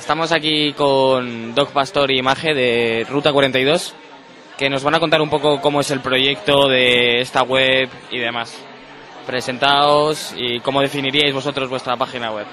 Estamos aquí con Doc Pastor y Maje de Ruta 42, que nos van a contar un poco cómo es el proyecto de esta web y demás. Presentaos y cómo definiríais vosotros vuestra página web.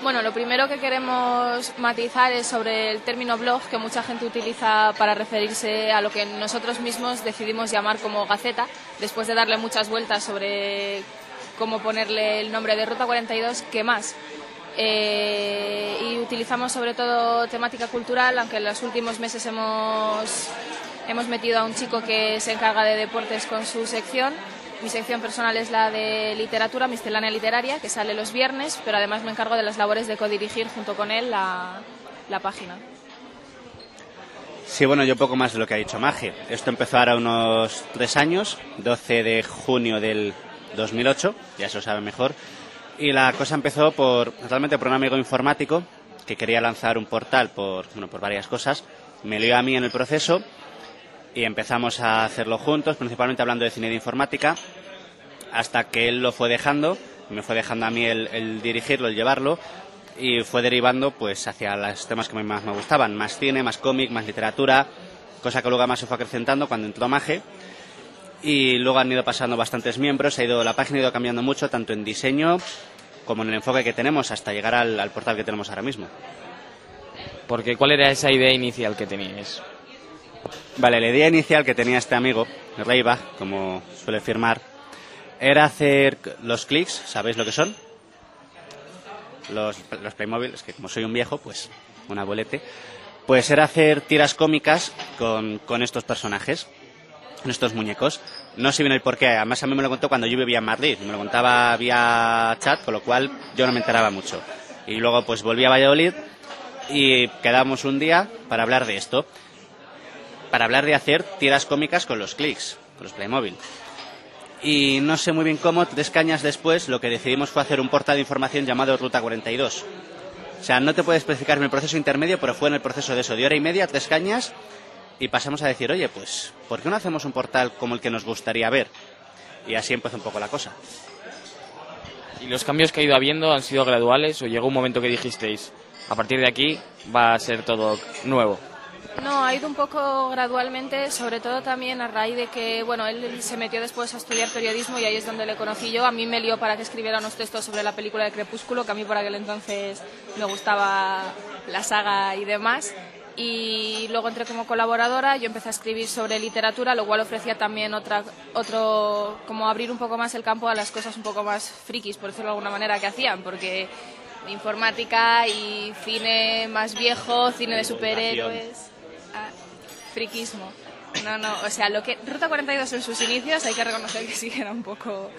Bueno, lo primero que queremos matizar es sobre el término blog que mucha gente utiliza para referirse a lo que nosotros mismos decidimos llamar como Gaceta, después de darle muchas vueltas sobre cómo ponerle el nombre de Ruta 42, ¿qué más? Eh, y utilizamos sobre todo temática cultural, aunque en los últimos meses hemos, hemos metido a un chico que se encarga de deportes con su sección. Mi sección personal es la de literatura, miscelánea literaria, que sale los viernes, pero además me encargo de las labores de codirigir junto con él la, la página. Sí, bueno, yo poco más de lo que ha dicho Maje. Esto empezó ahora unos tres años, 12 de junio del 2008, ya se lo sabe mejor. Y la cosa empezó por, totalmente por un amigo informático que quería lanzar un portal por, bueno, por varias cosas. Me lió a mí en el proceso y empezamos a hacerlo juntos, principalmente hablando de cine de informática, hasta que él lo fue dejando, me fue dejando a mí el, dirigirlo, el llevarlo, y fue derivando pues hacia los temas que más me gustaban, más cine, más cómic, más literatura, cosa que luego más se fue acrecentando cuando entró Maje, y luego han ido pasando bastantes miembros, ha ido, la página ha ido cambiando mucho, tanto en diseño como en el enfoque que tenemos, hasta llegar al, al portal que tenemos ahora mismo. Porque ¿cuál era esa idea inicial que teníais? Vale, la idea inicial que tenía este amigo, Reiva, como suele firmar, era hacer los clics, ¿sabéis lo que son? Los, los Playmobil, es que como soy un viejo, pues un abuelete, pues era hacer tiras cómicas con, con estos personajes, con estos muñecos. No sé bien el porqué, además a mí me lo contó cuando yo vivía en Madrid, me lo contaba vía chat, con lo cual yo no me enteraba mucho. Y luego pues volví a Valladolid y quedamos un día para hablar de esto para hablar de hacer tiras cómicas con los clics, con los Playmobil. Y no sé muy bien cómo, tres cañas después, lo que decidimos fue hacer un portal de información llamado Ruta 42. O sea, no te puedo especificar en el proceso intermedio, pero fue en el proceso de eso, de hora y media, tres cañas, y pasamos a decir, oye, pues, ¿por qué no hacemos un portal como el que nos gustaría ver? Y así empezó un poco la cosa. ¿Y los cambios que ha ido habiendo han sido graduales o llegó un momento que dijisteis, a partir de aquí va a ser todo nuevo? No, ha ido un poco gradualmente, sobre todo también a raíz de que, bueno, él se metió después a estudiar periodismo y ahí es donde le conocí yo. A mí me lió para que escribiera unos textos sobre la película de Crepúsculo, que a mí por aquel entonces me gustaba la saga y demás. Y luego entré como colaboradora, yo empecé a escribir sobre literatura, lo cual ofrecía también otra, otro, como abrir un poco más el campo a las cosas un poco más frikis, por decirlo de alguna manera, que hacían, porque informática y cine más viejo, cine de superhéroes a friquismo. No, no, o sea, lo que Ruta 42 en sus inicios hay que reconocer que sí era un poco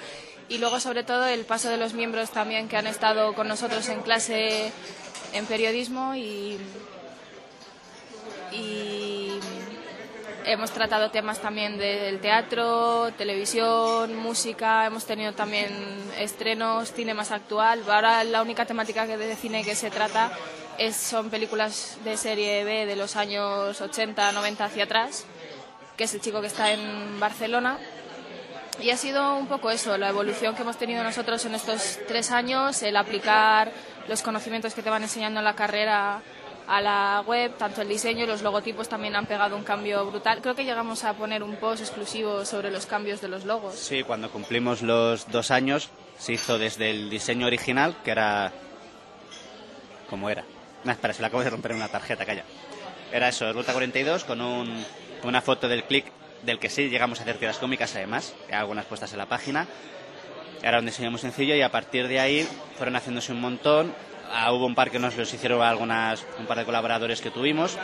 y luego sobre todo el paso de los miembros también que han estado con nosotros en clase en periodismo y y hemos tratado temas también del teatro, televisión, música, hemos tenido también estrenos, cine más actual. Ahora la única temática que de cine que se trata es, son películas de serie B de los años 80, 90 hacia atrás, que es el chico que está en Barcelona. Y ha sido un poco eso, la evolución que hemos tenido nosotros en estos tres años, el aplicar los conocimientos que te van enseñando en la carrera a la web, tanto el diseño los logotipos también han pegado un cambio brutal. Creo que llegamos a poner un post exclusivo sobre los cambios de los logos. Sí, cuando cumplimos los dos años se hizo desde el diseño original, que era... como era? No, espera, se le acabo de romper una tarjeta, calla. Era eso, Ruta 42, con un, una foto del click, del que sí llegamos a hacer tiras cómicas además, algunas puestas en la página. Era un diseño muy sencillo y a partir de ahí fueron haciéndose un montón. Hubo un par que nos los hicieron algunas, un par de colaboradores que tuvimos,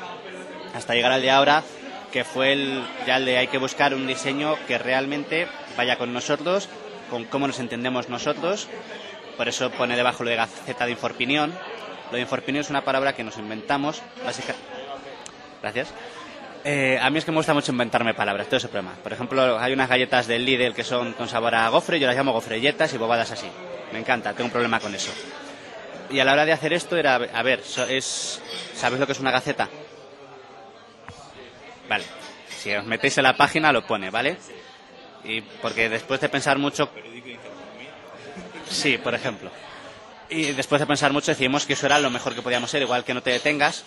hasta llegar al de ahora, que fue el, ya el de hay que buscar un diseño que realmente vaya con nosotros, con cómo nos entendemos nosotros. Por eso pone debajo lo de Gaceta de Inforpinión, Lo de Inforpinión es una palabra que nos inventamos, básicamente. Gracias. Eh, a mí es que me gusta mucho inventarme palabras, todo ese problema. Por ejemplo, hay unas galletas del Lidl que son con sabor a gofre, yo las llamo gofrelletas y bobadas así. Me encanta, tengo un problema con eso. Y a la hora de hacer esto era, a ver, es, ¿sabéis lo que es una gaceta? Vale, si os metéis en la página lo pone, ¿vale? Y porque después de pensar mucho... Sí, por ejemplo. Y después de pensar mucho decidimos que eso era lo mejor que podíamos ser, igual que no te detengas,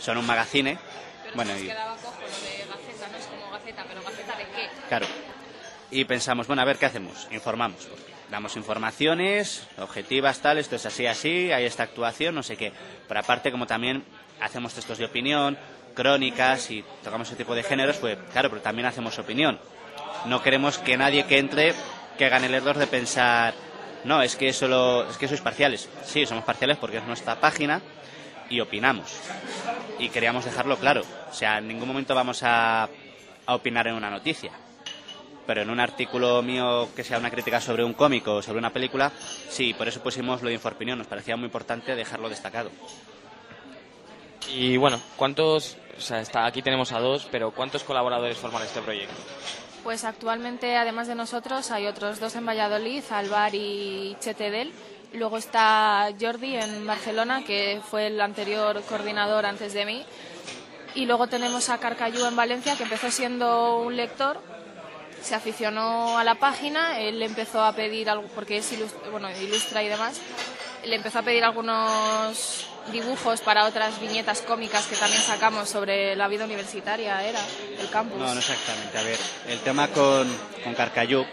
son un magazine. Bueno, y... Claro. Y pensamos, bueno, a ver qué hacemos. Informamos. Damos informaciones objetivas, tal, esto es así, así, hay esta actuación, no sé qué. Pero aparte, como también hacemos textos de opinión, crónicas y tocamos ese tipo de géneros, pues claro, pero también hacemos opinión. No queremos que nadie que entre que haga el error de pensar, no, es que, solo, es que sois parciales. Sí, somos parciales porque es nuestra página y opinamos. Y queríamos dejarlo claro. O sea, en ningún momento vamos a, a opinar en una noticia. Pero en un artículo mío que sea una crítica sobre un cómico o sobre una película, sí, por eso pusimos lo de Inforpinión. Nos parecía muy importante dejarlo destacado. Y bueno, ¿cuántos, o sea, está, aquí tenemos a dos, pero ¿cuántos colaboradores forman este proyecto? Pues actualmente, además de nosotros, hay otros dos en Valladolid, Alvar y Chetedel. Luego está Jordi en Barcelona, que fue el anterior coordinador antes de mí. Y luego tenemos a Carcayú en Valencia, que empezó siendo un lector, se aficionó a la página, él empezó a pedir algo, porque es ilustra, bueno, ilustra y demás, le empezó a pedir algunos dibujos para otras viñetas cómicas que también sacamos sobre la vida universitaria, era el campus. No, no exactamente. A ver, el tema con, con Carcayú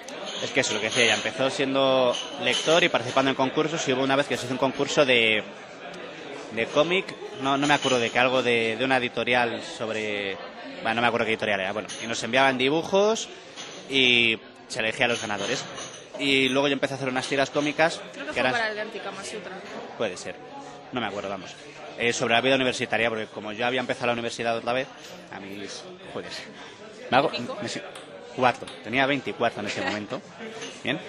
es que eso, lo que decía, ella empezó siendo lector y participando en concursos y hubo una vez que se hizo un concurso de, de cómic, no, no me acuerdo de que algo de, de una editorial sobre... Bueno, no me acuerdo qué editorial era, bueno, y nos enviaban dibujos y se elegía a los ganadores. Y luego yo empecé a hacer unas tiras cómicas. Creo que, fue eran... para el de. Puede ser. No me acuerdo, vamos. Eh, sobre la vida universitaria, porque como yo había empezado la universidad otra vez, a mis... Joder. Me hago... me Cuatro. Tenía 24 en ese momento. Bien.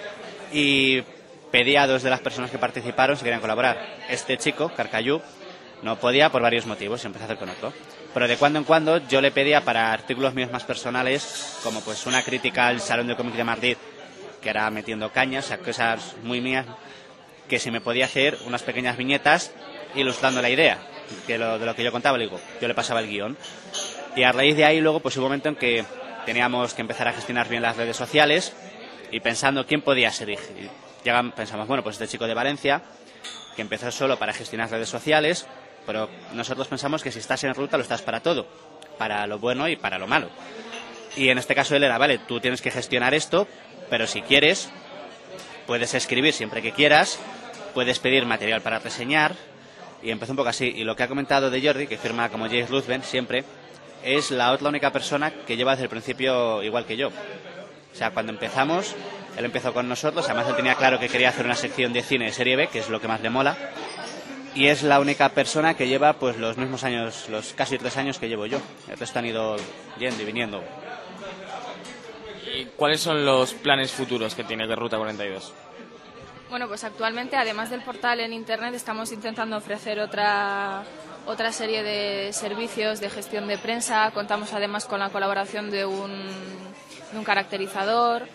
Y pedí a dos de las personas que participaron si querían colaborar. Este chico, Carcayú, no podía por varios motivos y empecé a hacer con otro. Pero de cuando en cuando yo le pedía para artículos míos más personales, como pues una crítica al Salón de Cómic de Madrid, que era metiendo cañas, cosas muy mías, que si me podía hacer unas pequeñas viñetas ilustrando la idea que lo- de lo que yo contaba, le digo, yo le pasaba el guion. Y a raíz de ahí luego pues hubo un momento en que teníamos que empezar a gestionar bien las redes sociales y pensando quién podía ser. Y llegan, pensamos, bueno, pues este chico de Valencia, que empezó solo para gestionar redes sociales, pero nosotros pensamos que si estás en ruta lo estás para todo, para lo bueno y para lo malo. Y en este caso él era, vale, tú tienes que gestionar esto, pero si quieres, puedes escribir siempre que quieras, puedes pedir material para reseñar, y empezó un poco así. Y lo que ha comentado de Jordi, que firma como James Ruthven siempre, es la otra única persona que lleva desde el principio igual que yo. O sea, cuando empezamos, él empezó con nosotros, además él tenía claro que quería hacer una sección de cine de serie B, que es lo que más le mola. Y es la única persona que lleva pues los mismos años, los casi tres años que llevo yo. El resto han ido yendo y viniendo. ¿Y cuáles son los planes futuros que tiene Ruta 42? Bueno, pues actualmente, además del portal en Internet, estamos intentando ofrecer otra, otra serie de servicios de gestión de prensa. Contamos además con la colaboración de un, de un caracterizador,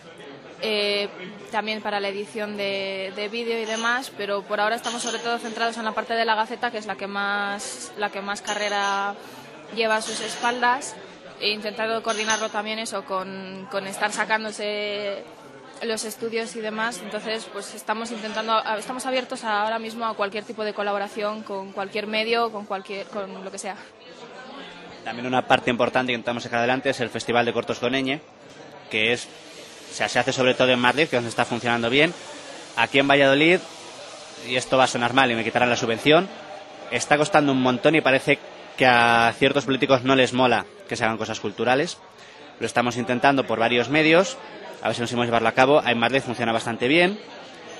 eh, también para la edición de, de vídeo y demás, pero por ahora estamos sobre todo centrados en la parte de la Gaceta, que es la que más, la que más carrera lleva a sus espaldas, e intentando coordinarlo también eso con, con estar sacándose los estudios y demás. Entonces, pues estamos intentando, estamos abiertos ahora mismo a cualquier tipo de colaboración con cualquier medio, con cualquier, con lo que sea. También una parte importante que intentamos sacar adelante es el Festival de Cortos con que es, o sea, se hace sobre todo en Madrid, que es donde está funcionando bien. Aquí en Valladolid, y esto va a sonar mal y me quitarán la subvención, está costando un montón y parece que a ciertos políticos no les mola que se hagan cosas culturales. Lo estamos intentando por varios medios, a ver si conseguimos llevarlo a cabo. En Madrid funciona bastante bien.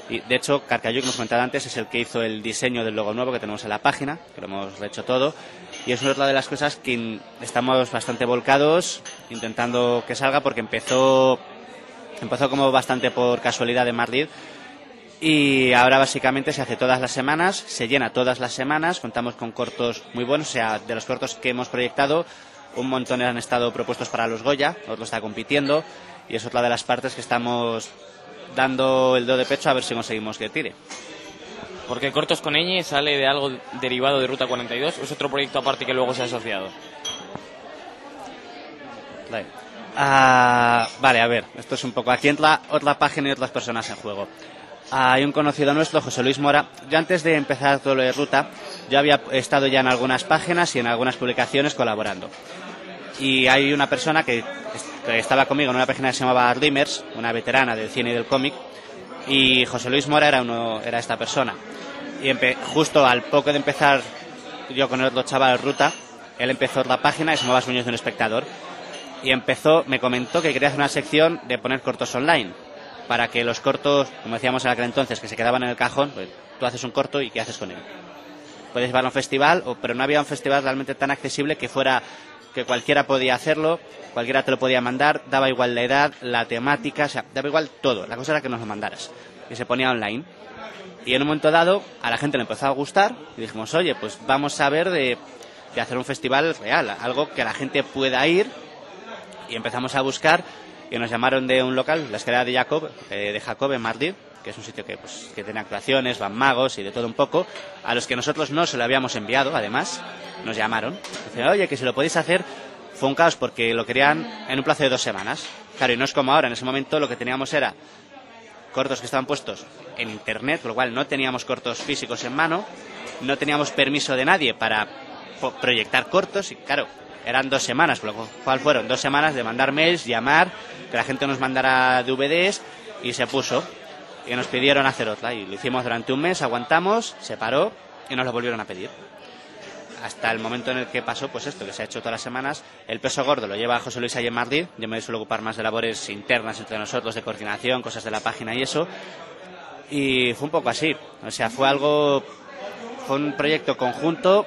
Y de hecho, Carcayú, que hemos comentado antes, es el que hizo el diseño del logo nuevo que tenemos en la página, que lo hemos hecho todo. Y es otra de las cosas que estamos bastante volcados intentando que salga porque empezó, empezó como bastante por casualidad en Madrid. Y ahora básicamente se hace todas las semanas, se llena todas las semanas, contamos con cortos muy buenos, o sea, de los cortos que hemos proyectado, un montón han estado propuestos para los Goya, otro está compitiendo, y es otra de las partes que estamos dando el do de pecho a ver si conseguimos que tire. Porque Cortos con Ñ sale de algo derivado de Ruta 42 o es otro proyecto aparte que luego se ha asociado. Ah, vale, a ver, esto es un poco. Aquí entra otra página y otras personas en juego. hay un conocido nuestro, José Luis Mora. Yo antes de empezar todo lo de ruta, yo había estado ya en algunas páginas y en algunas publicaciones colaborando. Y hay una persona que, estaba conmigo en una página que se llamaba Ardimers, una veterana del cine y del cómic, y José Luis Mora era esta persona. Y justo al poco de empezar yo con el otro chaval ruta, él empezó la página y se llamaba Sueños de un espectador y empezó, me comentó que quería hacer una sección de poner cortos online, para que los cortos, como decíamos en aquel entonces, que se quedaban en el cajón, pues tú haces un corto y ¿qué haces con él? Puedes llevarlo a un festival, pero no había un festival realmente tan accesible que fuera que cualquiera podía hacerlo, cualquiera te lo podía mandar, daba igual la edad, la temática, o sea, daba igual todo. La cosa era que nos lo mandaras. Y se ponía online. Y en un momento dado a la gente le empezó a gustar y dijimos, oye, pues vamos a ver de, de hacer un festival real, algo que la gente pueda ir y empezamos a buscar y nos llamaron de un local, la escalera de Jacob, eh, de Jacob en Madrid, que es un sitio que, pues, que tiene actuaciones, van magos y de todo un poco, a los que nosotros no se lo habíamos enviado, además, nos llamaron. Dicen, oye, que si lo podéis hacer, fue un caos porque lo querían en un plazo de dos semanas. Claro, y no es como ahora, en ese momento lo que teníamos era cortos que estaban puestos en internet, con lo cual no teníamos cortos físicos en mano, no teníamos permiso de nadie para proyectar cortos y claro, eran dos semanas, con lo cual fueron dos semanas de mandar mails, llamar, que la gente nos mandara DVDs y se puso. Y nos pidieron hacer otra y lo hicimos durante un mes, aguantamos, se paró y nos lo volvieron a pedir. Hasta el momento en el que pasó, pues esto, que se ha hecho todas las semanas, el peso gordo lo lleva José Luis Ayer Madrid, yo me suelo ocupar más de labores internas entre nosotros, de coordinación, cosas de la página y eso. Y fue un poco así, o sea, fue algo, fue un proyecto conjunto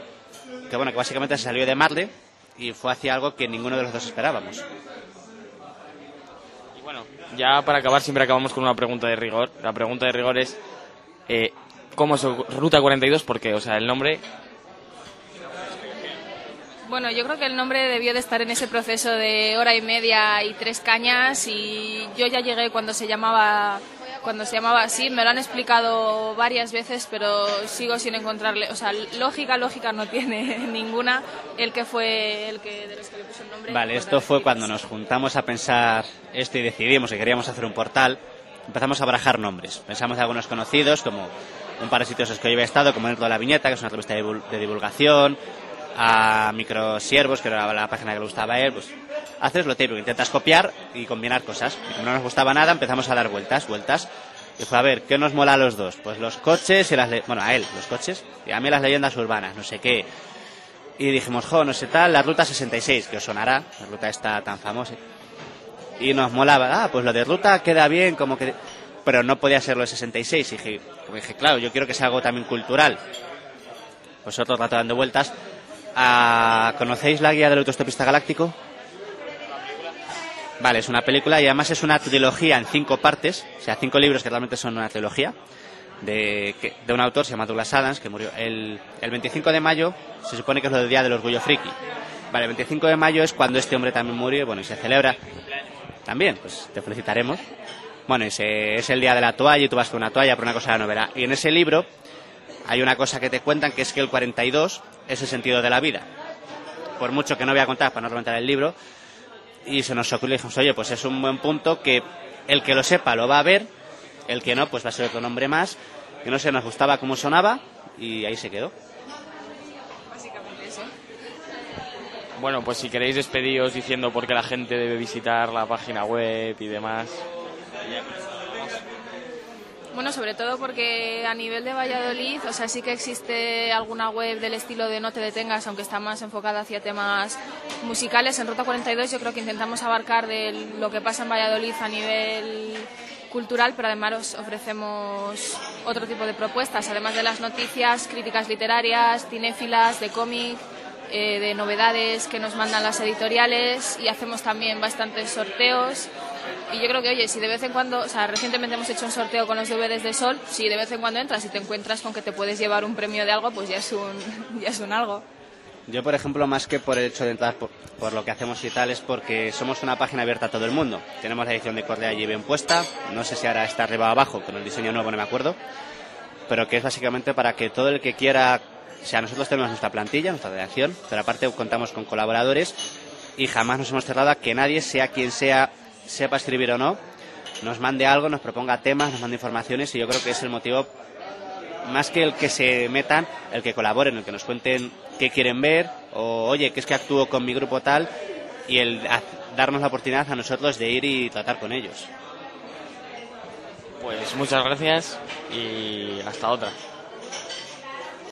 que bueno, que básicamente se salió de Marley, y fue hacia algo que ninguno de los dos esperábamos. Y bueno, ya para acabar siempre acabamos con una pregunta de rigor. La pregunta de rigor es eh, ¿cómo es Ruta 42? Porque, o sea, el nombre bueno, yo creo que el nombre debió de estar en ese proceso de hora y media y tres cañas y yo ya llegué cuando se llamaba cuando se llamaba así. Me lo han explicado varias veces, pero sigo sin encontrarle. O sea, lógica, lógica no tiene ninguna. El que fue el que de los que le puso el nombre. Vale, esto fue cuando nos juntamos a pensar esto y decidimos que queríamos hacer un portal. Empezamos a barajar nombres. Pensamos en algunos conocidos, como un par de sitios en los que yo había estado, como dentro de la viñeta, que es una revista de divulgación, a Microsiervos, que era la página que le gustaba a él, pues haces lo típico, intentas copiar y combinar cosas. Y como no nos gustaba nada, empezamos a dar vueltas, vueltas. Y fue a ver, ¿qué nos mola a los dos? Pues los coches y las... Bueno, a él, los coches, y a mí las leyendas urbanas, no sé qué. Y dijimos, jo, no sé tal, la ruta 66, que os sonará, la ruta está tan famosa. Y nos molaba, ah, pues lo de ruta queda bien, como que... Pero no podía ser lo de 66. Y dije, dije, claro, yo quiero que sea algo también cultural. Pues otro rato dando vueltas. Ah, ¿Conocéis la guía del autostopista galáctico? Vale, es una película y además es una trilogía en cinco partes, o sea, cinco libros que realmente son una trilogía, de, de un autor, se llama Douglas Adams, que murió el, el 25 de mayo, se supone que es lo del Día del Orgullo Friki. Vale, el 25 de mayo es cuando este hombre también murió, bueno, y se celebra también, pues te felicitaremos. Bueno, es el día de la toalla y tú vas con una toalla por una cosa de la novela. Y en ese libro hay una cosa que te cuentan que es que el 42 es el sentido de la vida. Por mucho que no voy a contar para no reventar el libro, y se nos ocurrió y dijimos, oye, pues es un buen punto que el que lo sepa lo va a ver, el que no, pues va a ser otro nombre más, que no sé, nos gustaba cómo sonaba y ahí se quedó. Básicamente eso. Bueno, pues si queréis despediros diciendo por qué la gente debe visitar la página web y demás. Bueno, sobre todo porque a nivel de Valladolid, o sea, sí que existe alguna web del estilo de No te detengas, aunque está más enfocada hacia temas musicales. En Ruta 42 yo creo que intentamos abarcar de lo que pasa en Valladolid a nivel cultural, pero además ofrecemos otro tipo de propuestas, además de las noticias, críticas literarias, cinéfilas, de cómic, eh, de novedades que nos mandan las editoriales y hacemos también bastantes sorteos Y yo creo que, oye, si de vez en cuando, o sea, recientemente hemos hecho un sorteo con los DVDs de Sol, si de vez en cuando entras y te encuentras con que te puedes llevar un premio de algo, pues ya es un, ya es un algo. Yo, por ejemplo, más que por el hecho de entrar por, por, lo que hacemos y tal, es porque somos una página abierta a todo el mundo. Tenemos la edición de Correa allí bien puesta, no sé si ahora está arriba o abajo, con el diseño nuevo no me acuerdo, pero que es básicamente para que todo el que quiera, o sea, nosotros tenemos nuestra plantilla, nuestra redacción, pero aparte contamos con colaboradores y jamás nos hemos cerrado a que nadie, sea quien sea, sepa escribir o no, nos mande algo, nos proponga temas, nos mande informaciones y yo creo que es el motivo más que el que se metan, el que colaboren, el que nos cuenten qué quieren ver o oye, que es que actúo con mi grupo tal y el darnos la oportunidad a nosotros de ir y tratar con ellos. Pues muchas gracias y hasta otra.